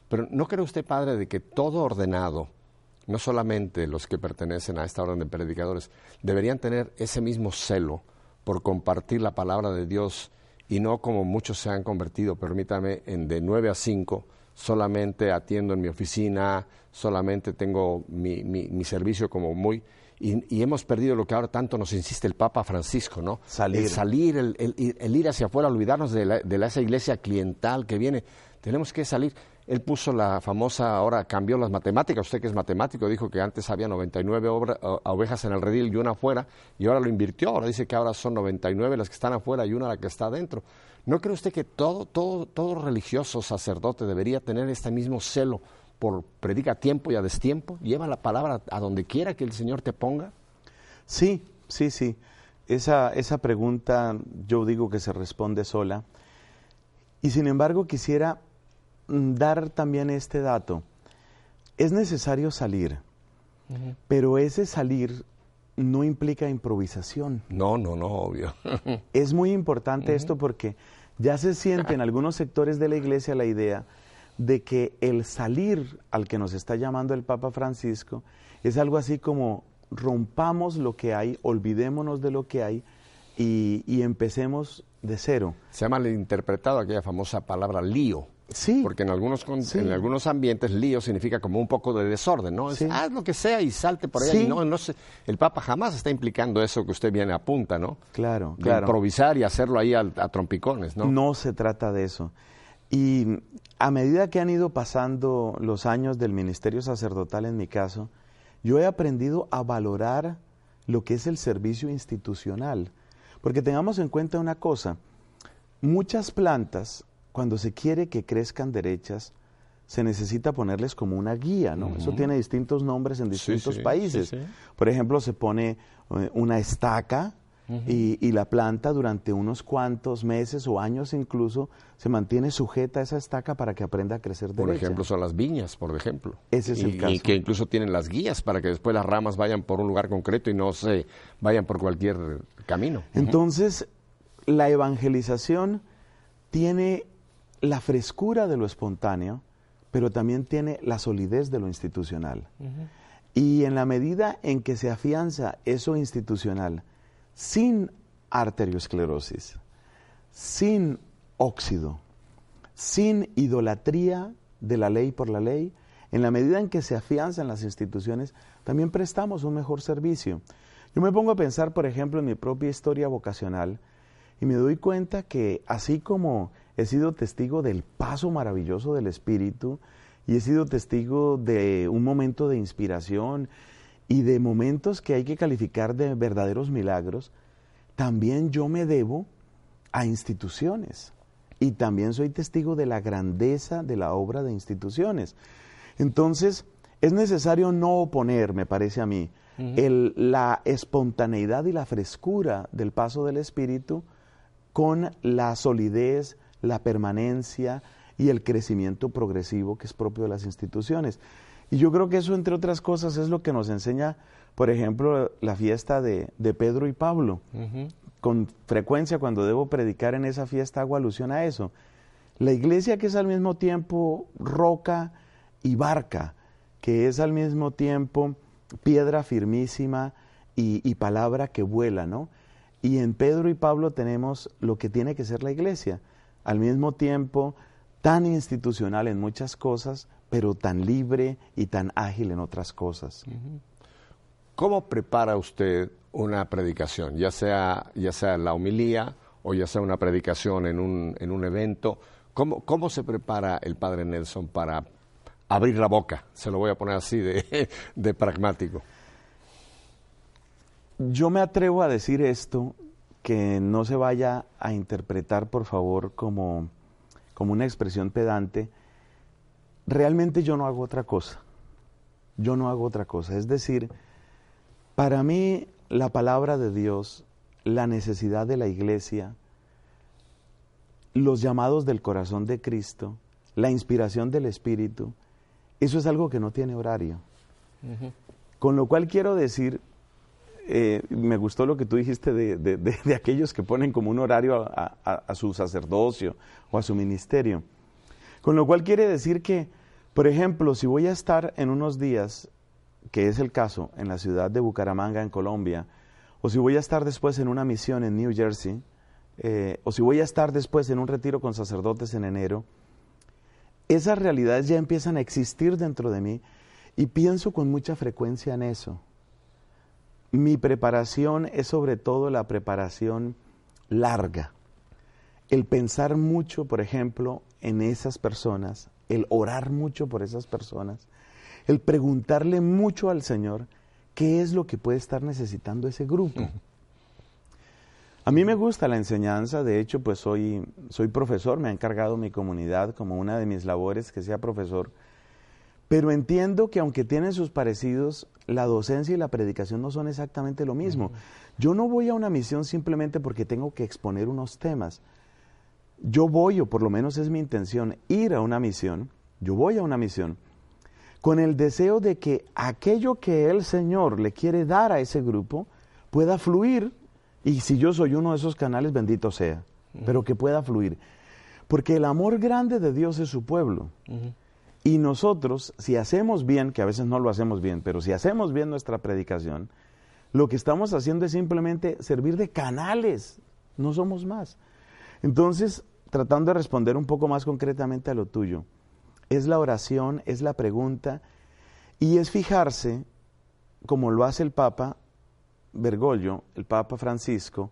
Pero ¿no cree usted, padre, de que todo ordenado, no solamente los que pertenecen a esta orden de predicadores, deberían tener ese mismo celo por compartir la palabra de Dios y no como muchos se han convertido, permítame, en de 9 a 5, solamente atiendo en mi oficina, solamente tengo mi, mi servicio como muy y, hemos perdido lo que ahora tanto nos insiste el Papa Francisco, ¿no? Salir. El salir, el, ir hacia afuera, olvidarnos de, la, de esa iglesia cliental que viene. Tenemos que salir. Él puso la famosa, ahora cambió las matemáticas, usted que es matemático, dijo que antes había 99 ovejas en el redil y una afuera, y ahora lo invirtió, ahora dice que ahora son 99 las que están afuera y una la que está adentro. ¿No cree usted que todo, todo, religioso, sacerdote, debería tener este mismo celo por predica a tiempo y a destiempo, lleva la palabra a donde quiera que el Señor te ponga? Sí, sí, sí. Esa, esa pregunta yo digo que se responde sola. Y sin embargo quisiera dar también este dato. Es necesario salir, pero ese salir no implica improvisación. No, no, no, obvio. (laughs) es muy importante esto porque ya se siente en (laughs) algunos sectores de la iglesia la idea de que el salir al que nos está llamando el Papa Francisco es algo así como rompamos lo que hay, olvidémonos de lo que hay y, empecemos de cero. Se ha malinterpretado aquella famosa palabra lío. Sí. Porque en algunos, en algunos ambientes lío significa como un poco de desorden, ¿no? Es, haz lo que sea y salte por ahí. No, no el Papa jamás está implicando eso que usted viene a punta, ¿no? Claro, de improvisar y hacerlo ahí a, a trompicones, ¿no? No se trata de eso. Y a medida que han ido pasando los años del ministerio sacerdotal en mi caso, yo he aprendido a valorar lo que es el servicio institucional. Porque tengamos en cuenta una cosa, muchas plantas, cuando se quiere que crezcan derechas, se necesita ponerles como una guía, ¿no? Eso tiene distintos nombres en distintos países. Por ejemplo, se pone eh, una estaca y, la planta durante unos cuantos meses o años incluso se mantiene sujeta a esa estaca para que aprenda a crecer Por ejemplo, son las viñas, por ejemplo. Ese es el caso. Y que incluso tienen las guías para que después las ramas vayan por un lugar concreto y no se vayan por cualquier camino. Entonces, la evangelización tiene la frescura de lo espontáneo, pero también tiene la solidez de lo institucional. Y en la medida en que se afianza eso institucional, sin arteriosclerosis, sin óxido, sin idolatría de la ley por la ley, en la medida en que se afianzan las instituciones, también prestamos un mejor servicio. Yo me pongo a pensar, por ejemplo, en mi propia historia vocacional y me doy cuenta que así como he sido testigo del paso maravilloso del Espíritu y he sido testigo de un momento de inspiración y de momentos que hay que calificar de verdaderos milagros, también yo me debo a instituciones y también soy testigo de la grandeza de la obra de instituciones. Entonces, es necesario no oponer, me parece a mí, la espontaneidad y la frescura del paso del Espíritu con la solidez, la permanencia y el crecimiento progresivo que es propio de las instituciones. Y yo creo que eso, entre otras cosas, es lo que nos enseña, por ejemplo, la fiesta de, Pedro y Pablo. Con frecuencia, cuando debo predicar en esa fiesta, hago alusión a eso. La iglesia que es al mismo tiempo roca y barca, que es al mismo tiempo piedra firmísima y, y palabra que vuela, ¿no? Y en Pedro y Pablo tenemos lo que tiene que ser la iglesia, al mismo tiempo tan institucional en muchas cosas, pero tan libre y tan ágil en otras cosas. ¿Cómo prepara usted una predicación, ya sea, ya sea la homilía o ya sea una predicación en un, en un evento? ¿Cómo, ¿Cómo se prepara el Padre Nelson para abrir la boca? Se lo voy a poner así de, (laughs) de pragmático. Yo me atrevo a decir esto, que no se vaya a interpretar, por favor, como, como una expresión pedante, realmente yo no hago otra cosa. Yo no hago otra cosa. Es decir, para mí la palabra de Dios, la necesidad de la iglesia, los llamados del corazón de Cristo, la inspiración del Espíritu, eso es algo que no tiene horario. Con lo cual quiero decir, eh, me gustó lo que tú dijiste de, aquellos que ponen como un horario a, su sacerdocio o a su ministerio. Con lo cual quiere decir que, por ejemplo, si voy a estar en unos días, que es el caso, en la ciudad de Bucaramanga, en Colombia, o si voy a estar después en una misión en New Jersey, eh, o si voy a estar después en un retiro con sacerdotes en enero, esas realidades ya empiezan a existir dentro de mí y pienso con mucha frecuencia en eso. Mi preparación es sobre todo la preparación larga. El pensar mucho, por ejemplo, en esas personas, el orar mucho por esas personas, el preguntarle mucho al Señor qué es lo que puede estar necesitando ese grupo. A mí me gusta la enseñanza, de hecho, pues soy, soy profesor, me ha encargado mi comunidad como una de mis labores que sea profesor, pero entiendo que aunque tienen sus parecidos, la docencia y la predicación no son exactamente lo mismo. Yo no voy a una misión simplemente porque tengo que exponer unos temas. Yo voy, o por lo menos es mi intención, ir a una misión, yo voy a una misión, con el deseo de que aquello que el Señor le quiere dar a ese grupo pueda fluir y si yo soy uno de esos canales, bendito sea, pero que pueda fluir. Porque el amor grande de Dios es su pueblo. Y nosotros, si hacemos bien, que a veces no lo hacemos bien, pero si hacemos bien nuestra predicación, lo que estamos haciendo es simplemente servir de canales, no somos más. Entonces, tratando de responder un poco más concretamente a lo tuyo, es la oración, es la pregunta y es fijarse, como lo hace el Papa, Bergoglio, el Papa Francisco,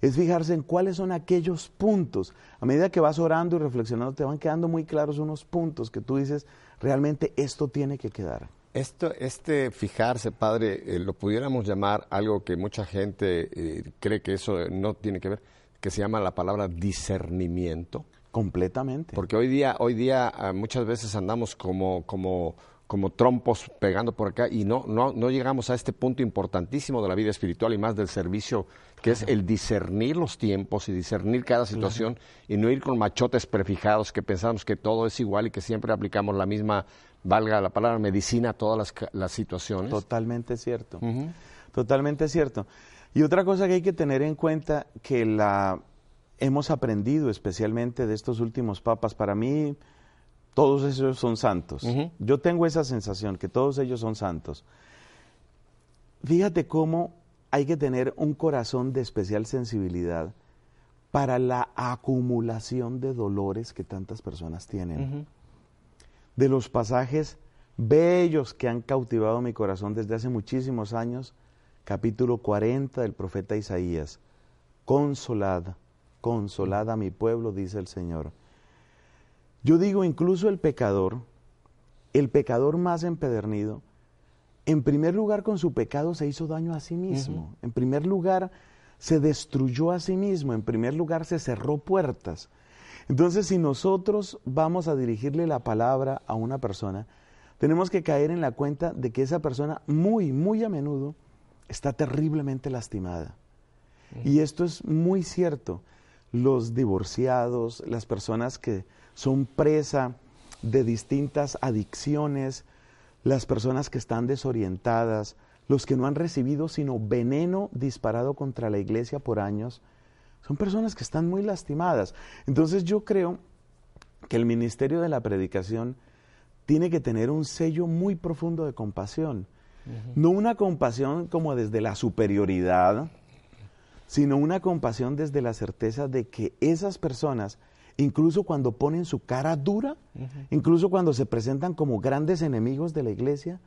es fijarse en cuáles son aquellos puntos. A medida que vas orando y reflexionando, te van quedando muy claros unos puntos que tú dices, realmente esto tiene que quedar. Esto, este fijarse, padre, eh, lo pudiéramos llamar algo que mucha gente eh, cree que eso no tiene que ver, que se llama la palabra discernimiento. Completamente. Porque hoy día, hoy día ah, muchas veces andamos como, como como trompos pegando por acá y no, no, no llegamos a este punto importantísimo de la vida espiritual y más del servicio, que es el discernir los tiempos y discernir cada situación y no ir con machotes prefijados que pensamos que todo es igual y que siempre aplicamos la misma, valga la palabra, medicina a todas las, las situaciones. Totalmente cierto, totalmente cierto. Y otra cosa que hay que tener en cuenta que la hemos aprendido especialmente de estos últimos papas, para mí todos ellos son santos. Yo tengo esa sensación, que todos ellos son santos. Fíjate cómo hay que tener un corazón de especial sensibilidad para la acumulación de dolores que tantas personas tienen. De los pasajes bellos que han cautivado mi corazón desde hace muchísimos años, capítulo 40 del profeta Isaías. Consolada, consolada mi pueblo, dice el Señor yo digo, incluso el pecador, el pecador más empedernido, en primer lugar con su pecado se hizo daño a sí mismo, en primer lugar se destruyó a sí mismo, en primer lugar se cerró puertas. Entonces, si nosotros vamos a dirigirle la palabra a una persona, tenemos que caer en la cuenta de que esa persona muy, muy a menudo está terriblemente lastimada. Y esto es muy cierto. Los divorciados, las personas que son presa de distintas adicciones, las personas que están desorientadas, los que no han recibido sino veneno disparado contra la iglesia por años, son personas que están muy lastimadas. Entonces yo creo que el ministerio de la predicación tiene que tener un sello muy profundo de compasión. No una compasión como desde la superioridad, sino una compasión desde la certeza de que esas personas incluso cuando ponen su cara dura, incluso cuando se presentan como grandes enemigos de la iglesia,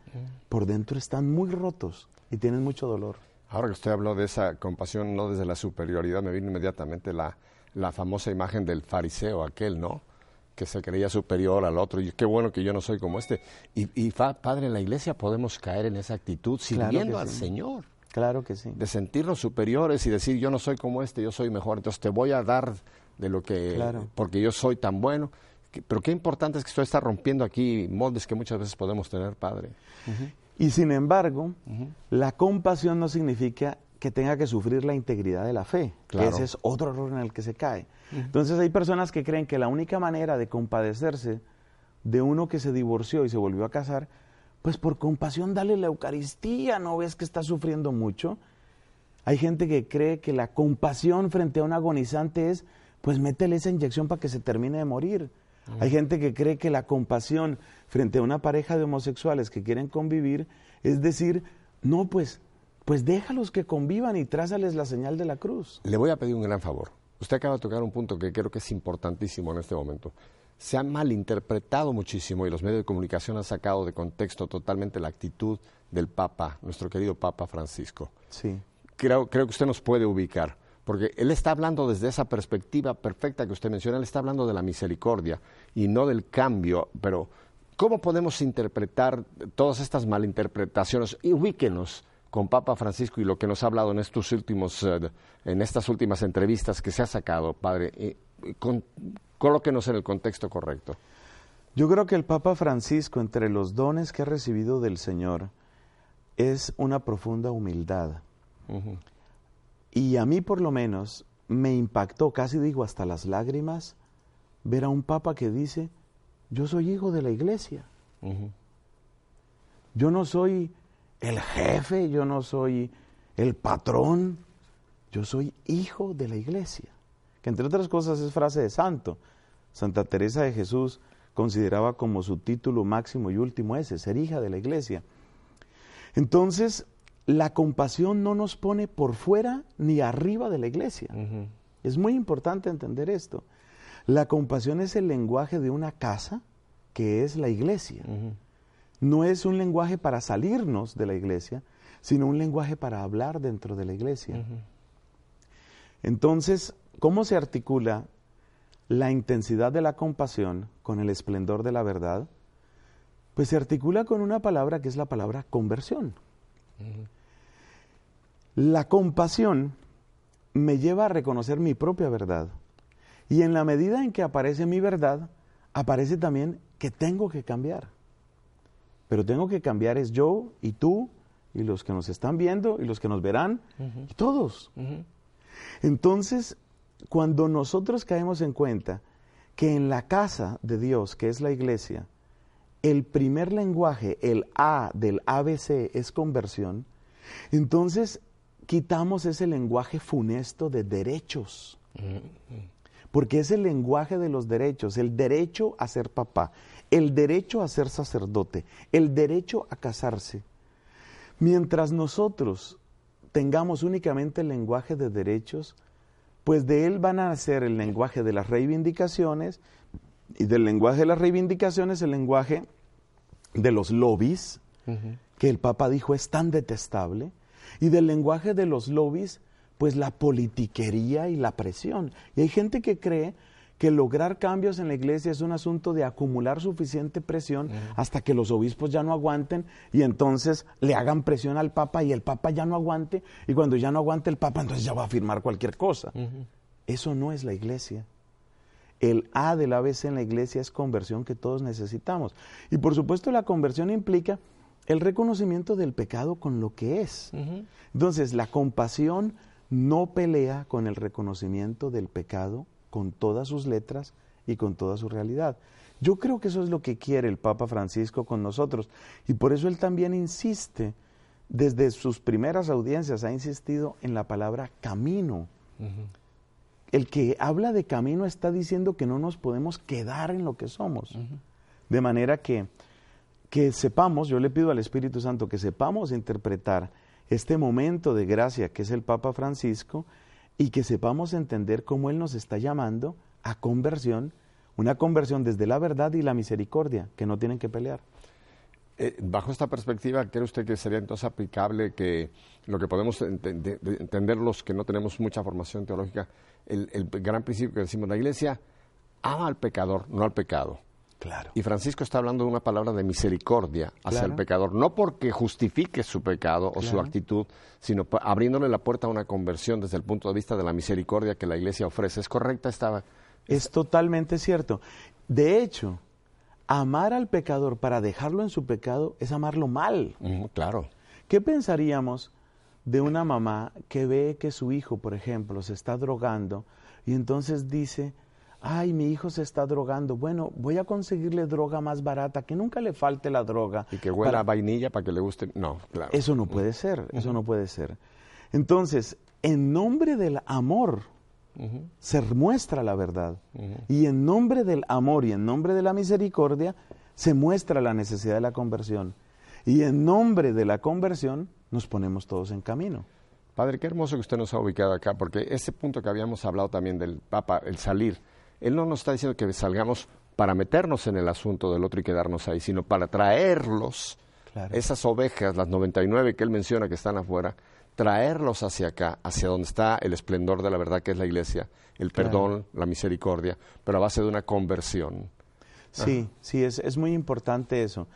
por dentro están muy rotos y tienen mucho dolor. Ahora que usted habló de esa compasión, no desde la superioridad, me vino inmediatamente la, la famosa imagen del fariseo aquel, ¿no? que se creía superior al otro, y qué bueno que yo no soy como este. Y, y Padre, en la iglesia podemos caer en esa actitud sirviendo al Señor. Claro que sí. De sentirnos superiores y decir, yo no soy como este, yo soy mejor, entonces te voy a dar de lo que, porque yo soy tan bueno. pero qué importante es que esto está rompiendo aquí moldes que muchas veces podemos tener, Padre. Y sin embargo, la compasión no significa que tenga que sufrir la integridad de la fe, que ese es otro error en el que se cae. Entonces hay personas que creen que la única manera de compadecerse de uno que se divorció y se volvió a casar, pues por compasión dale la Eucaristía, ¿no ves que está sufriendo mucho? Hay gente que cree que la compasión frente a un agonizante es, pues métele esa inyección para que se termine de morir. Hay gente que cree que la compasión frente a una pareja de homosexuales que quieren convivir es decir, no, pues, pues déjalos que convivan y trázales la señal de la cruz. Le voy a pedir un gran favor. Usted acaba de tocar un punto que creo que es importantísimo en este momento. Se ha malinterpretado muchísimo y los medios de comunicación han sacado de contexto totalmente la actitud del Papa, nuestro querido Papa Francisco. Sí creo, creo que usted nos puede ubicar, porque él está hablando desde esa perspectiva perfecta que usted menciona, él está hablando de la misericordia y no del cambio, pero ¿cómo podemos interpretar todas estas malinterpretaciones? Y ubíquenos con Papa Francisco y lo que nos ha hablado en estos últimos, eh, en estas últimas entrevistas que se ha sacado, padre, y, con, colóquenos en el contexto correcto. Yo creo que el Papa Francisco, entre los dones que ha recibido del Señor, es una profunda humildad. Y a mí por lo menos me impactó, casi digo hasta las lágrimas, ver a un papa que dice, yo soy hijo de la iglesia. Yo no soy el jefe, yo no soy el patrón, yo soy hijo de la iglesia. Que entre otras cosas es frase de santo. Santa Teresa de Jesús consideraba como su título máximo y último ese, ser hija de la iglesia. Entonces, la compasión no nos pone por fuera ni arriba de la iglesia. Es muy importante entender esto. La compasión es el lenguaje de una casa que es la iglesia. No es un lenguaje para salirnos de la iglesia, sino un lenguaje para hablar dentro de la iglesia. Entonces, ¿cómo se articula la intensidad de la compasión con el esplendor de la verdad? Pues se articula con una palabra que es la palabra conversión. La compasión me lleva a reconocer mi propia verdad. Y en la medida en que aparece mi verdad, aparece también que tengo que cambiar. Pero tengo que cambiar es yo y tú y los que nos están viendo y los que nos verán y todos. Entonces, cuando nosotros caemos en cuenta que en la casa de Dios, que es la iglesia, el primer lenguaje, el A del ABC es conversión, entonces quitamos ese lenguaje funesto de derechos. Porque es el lenguaje de los derechos, el derecho a ser papá, el derecho a ser sacerdote, el derecho a casarse. Mientras nosotros tengamos únicamente el lenguaje de derechos, pues de él van a ser el lenguaje de las reivindicaciones y del lenguaje de las reivindicaciones el lenguaje de los lobbies, que el Papa dijo es tan detestable, y del lenguaje de los lobbies, pues la politiquería y la presión. Y hay gente que cree que lograr cambios en la iglesia es un asunto de acumular suficiente presión hasta que los obispos ya no aguanten y entonces le hagan presión al Papa y el Papa ya no aguante y cuando ya no aguante el Papa entonces ya va a firmar cualquier cosa. Eso no es la iglesia. El A del ABC en la iglesia es conversión que todos necesitamos. Y por supuesto la conversión implica el reconocimiento del pecado con lo que es. Entonces, la compasión no pelea con el reconocimiento del pecado con todas sus letras y con toda su realidad. Yo creo que eso es lo que quiere el Papa Francisco con nosotros y por eso él también insiste, desde sus primeras audiencias ha insistido en la palabra camino. El que habla de camino está diciendo que no nos podemos quedar en lo que somos. De manera que que sepamos, yo le pido al Espíritu Santo que sepamos interpretar este momento de gracia que es el Papa Francisco y que sepamos entender cómo Él nos está llamando a conversión, una conversión desde la verdad y la misericordia, que no tienen que pelear. Eh, bajo esta perspectiva, ¿cree usted que sería entonces aplicable que lo que podemos entender los que no tenemos mucha formación teológica, el, el gran principio que decimos, la Iglesia ama al pecador, no al pecado? Y Francisco está hablando de una palabra de misericordia hacia el pecador, no porque justifique su pecado o su actitud, sino abriéndole la puerta a una conversión desde el punto de vista de la misericordia que la Iglesia ofrece. ¿Es correcta esta? Es totalmente cierto. De hecho, amar al pecador para dejarlo en su pecado es amarlo mal. claro. ¿Qué pensaríamos de una mamá que ve que su hijo, por ejemplo, se está drogando y entonces dice, ay, mi hijo se está drogando, bueno, voy a conseguirle droga más barata, que nunca le falte la droga. Y que huela a vainilla para que le guste. No, claro. Eso no puede ser, eso no puede ser. Entonces, en nombre del amor se muestra la verdad. Y en nombre del amor y en nombre de la misericordia se muestra la necesidad de la conversión. Y en nombre de la conversión nos ponemos todos en camino. Padre, qué hermoso que usted nos ha ubicado acá, porque ese punto que habíamos hablado también del Papa, el salir, él no nos está diciendo que salgamos para meternos en el asunto del otro y quedarnos ahí, sino para traerlos, esas ovejas, las 99 que él menciona que están afuera, traerlos hacia acá, hacia donde está el esplendor de la verdad que es la iglesia, el perdón, la misericordia, pero a base de una conversión. Sí, sí, es, es muy importante eso.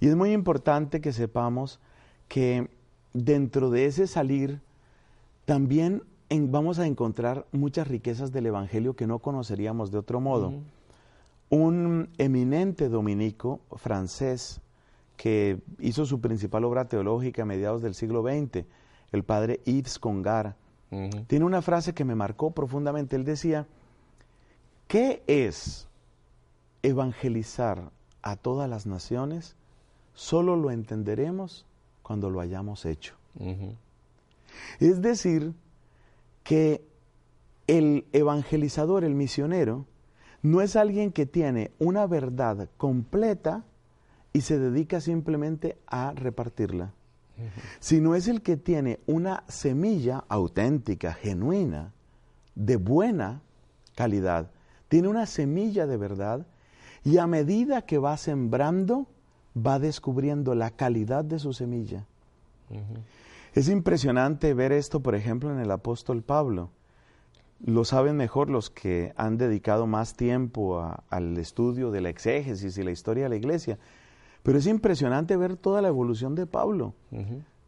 Y es muy importante que sepamos que dentro de ese salir también vamos a encontrar muchas riquezas del Evangelio que no conoceríamos de otro modo. Un eminente dominico francés que hizo su principal obra teológica a mediados del siglo XX, el padre Yves Congar, tiene una frase que me marcó profundamente. Él decía, ¿qué es evangelizar a todas las naciones? Solo lo entenderemos cuando lo hayamos hecho. Es decir, que el evangelizador, el misionero, no es alguien que tiene una verdad completa y se dedica simplemente a repartirla, sino es el que tiene una semilla auténtica, genuina, de buena calidad. Tiene una semilla de verdad y a medida que va sembrando, va descubriendo la calidad de su semilla. Es impresionante ver esto, por ejemplo, en el apóstol Pablo. Lo saben mejor los que han dedicado más tiempo al estudio de la exégesis y la historia de la iglesia. Pero es impresionante ver toda la evolución de Pablo.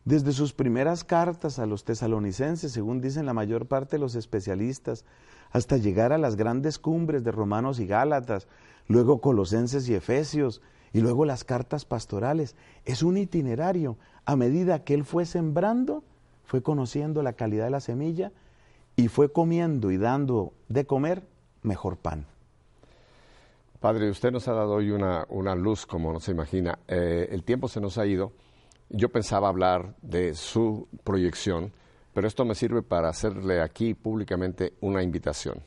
Desde sus primeras cartas a los tesalonicenses, según dicen la mayor parte de los especialistas, hasta llegar a las grandes cumbres de Romanos y Gálatas, luego Colosenses y Efesios, y luego las cartas pastorales. Es un itinerario. A medida que él fue sembrando, fue conociendo la calidad de la semilla y fue comiendo y dando de comer mejor pan. Padre, usted nos ha dado hoy una, una luz como no se imagina. Eh, el tiempo se nos ha ido. Yo pensaba hablar de su proyección, pero esto me sirve para hacerle aquí públicamente una invitación.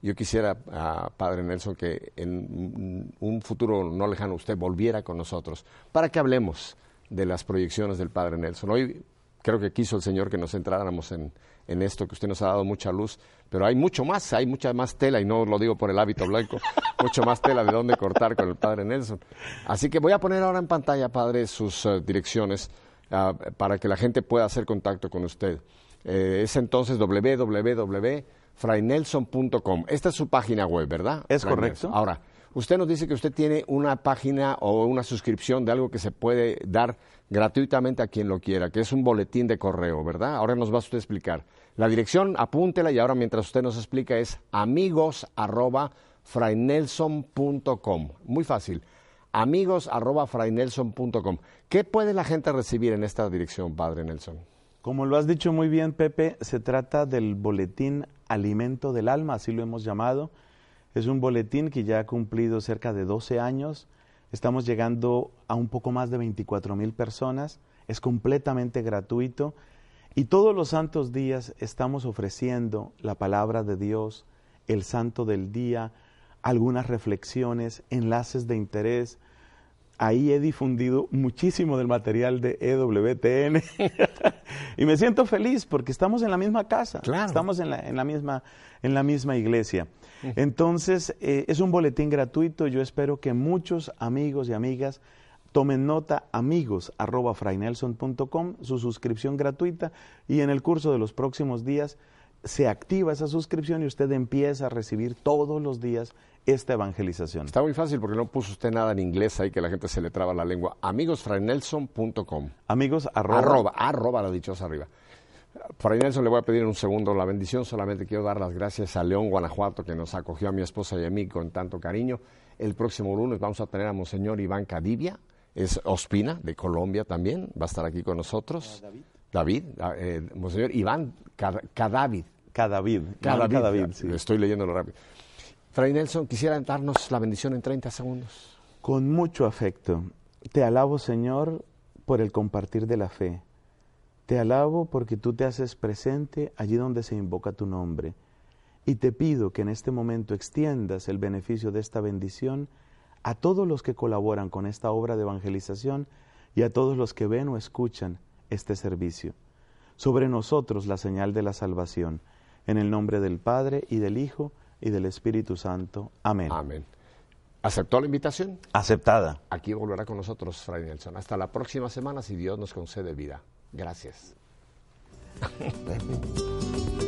Yo quisiera, ah, Padre Nelson, que en un futuro no lejano usted volviera con nosotros para que hablemos de las proyecciones del Padre Nelson. Hoy creo que quiso el Señor que nos centráramos en, en, esto, que usted nos ha dado mucha luz, pero hay mucho más, hay mucha más tela, y no lo digo por el hábito blanco, (laughs) mucho más tela de dónde cortar con el Padre Nelson. Así que voy a poner ahora en pantalla, Padre, sus eh, direcciones ah, para que la gente pueda hacer contacto con usted. Eh, es entonces www frainelson.com. Esta es su página web, ¿verdad? Es correcto. Ahora, usted nos dice que usted tiene una página o una suscripción de algo que se puede dar gratuitamente a quien lo quiera, que es un boletín de correo, ¿verdad? Ahora nos va a usted explicar. La dirección, apúntela y ahora mientras usted nos explica es amigos@frainelson.com. Muy fácil. amigos@frainelson.com. ¿Qué puede la gente recibir en esta dirección, Padre Nelson? Como lo has dicho muy bien, Pepe, se trata del boletín Alimento del Alma, así lo hemos llamado. Es un boletín que ya ha cumplido cerca de 12 años. Estamos llegando a un poco más de 24 mil personas. Es completamente gratuito. Y todos los santos días estamos ofreciendo la palabra de Dios, el santo del día, algunas reflexiones, enlaces de interés, ahí he difundido muchísimo del material de EWTN (laughs) y me siento feliz porque estamos en la misma casa, estamos en la, misma, en la misma iglesia. Entonces, eh, es un boletín gratuito, yo espero que muchos amigos y amigas tomen nota amigos arroba su suscripción gratuita y en el curso de los próximos días se activa esa suscripción y usted empieza a recibir todos los días esta evangelización. Está muy fácil porque no puso usted nada en inglés ahí que la gente se le traba la lengua. Amigosfrainelson.com. Amigos arroba. Arroba, arroba la dichosa arriba. Fray Nelson le voy a pedir un segundo la bendición, solamente quiero dar las gracias a León, Guanajuato, que nos acogió a mi esposa y a mí con tanto cariño. El próximo lunes vamos a tener a Monseñor Iván Cadivia, es Ospina, de Colombia también, va a estar aquí con nosotros. David. David, ah, eh, Monseñor Iván Cadavid. Cadavid. Cadavid, sí. Estoy leyéndolo rápido. Fray Nelson, quisiera darnos la bendición en 30 segundos. Con mucho afecto. Te alabo, Señor, por el compartir de la fe. Te alabo porque tú te haces presente allí donde se invoca tu nombre. Y te pido que en este momento extiendas el beneficio de esta bendición a todos los que colaboran con esta obra de evangelización y a todos los que ven o escuchan este servicio. Sobre nosotros la señal de la salvación. En el nombre del Padre y del Hijo y del Espíritu Santo. Amén. Amén. ¿Aceptó la invitación? Aceptada. Aquí volverá con nosotros Fray Nelson. Hasta la próxima semana, si Dios nos concede vida. Gracias. (laughs)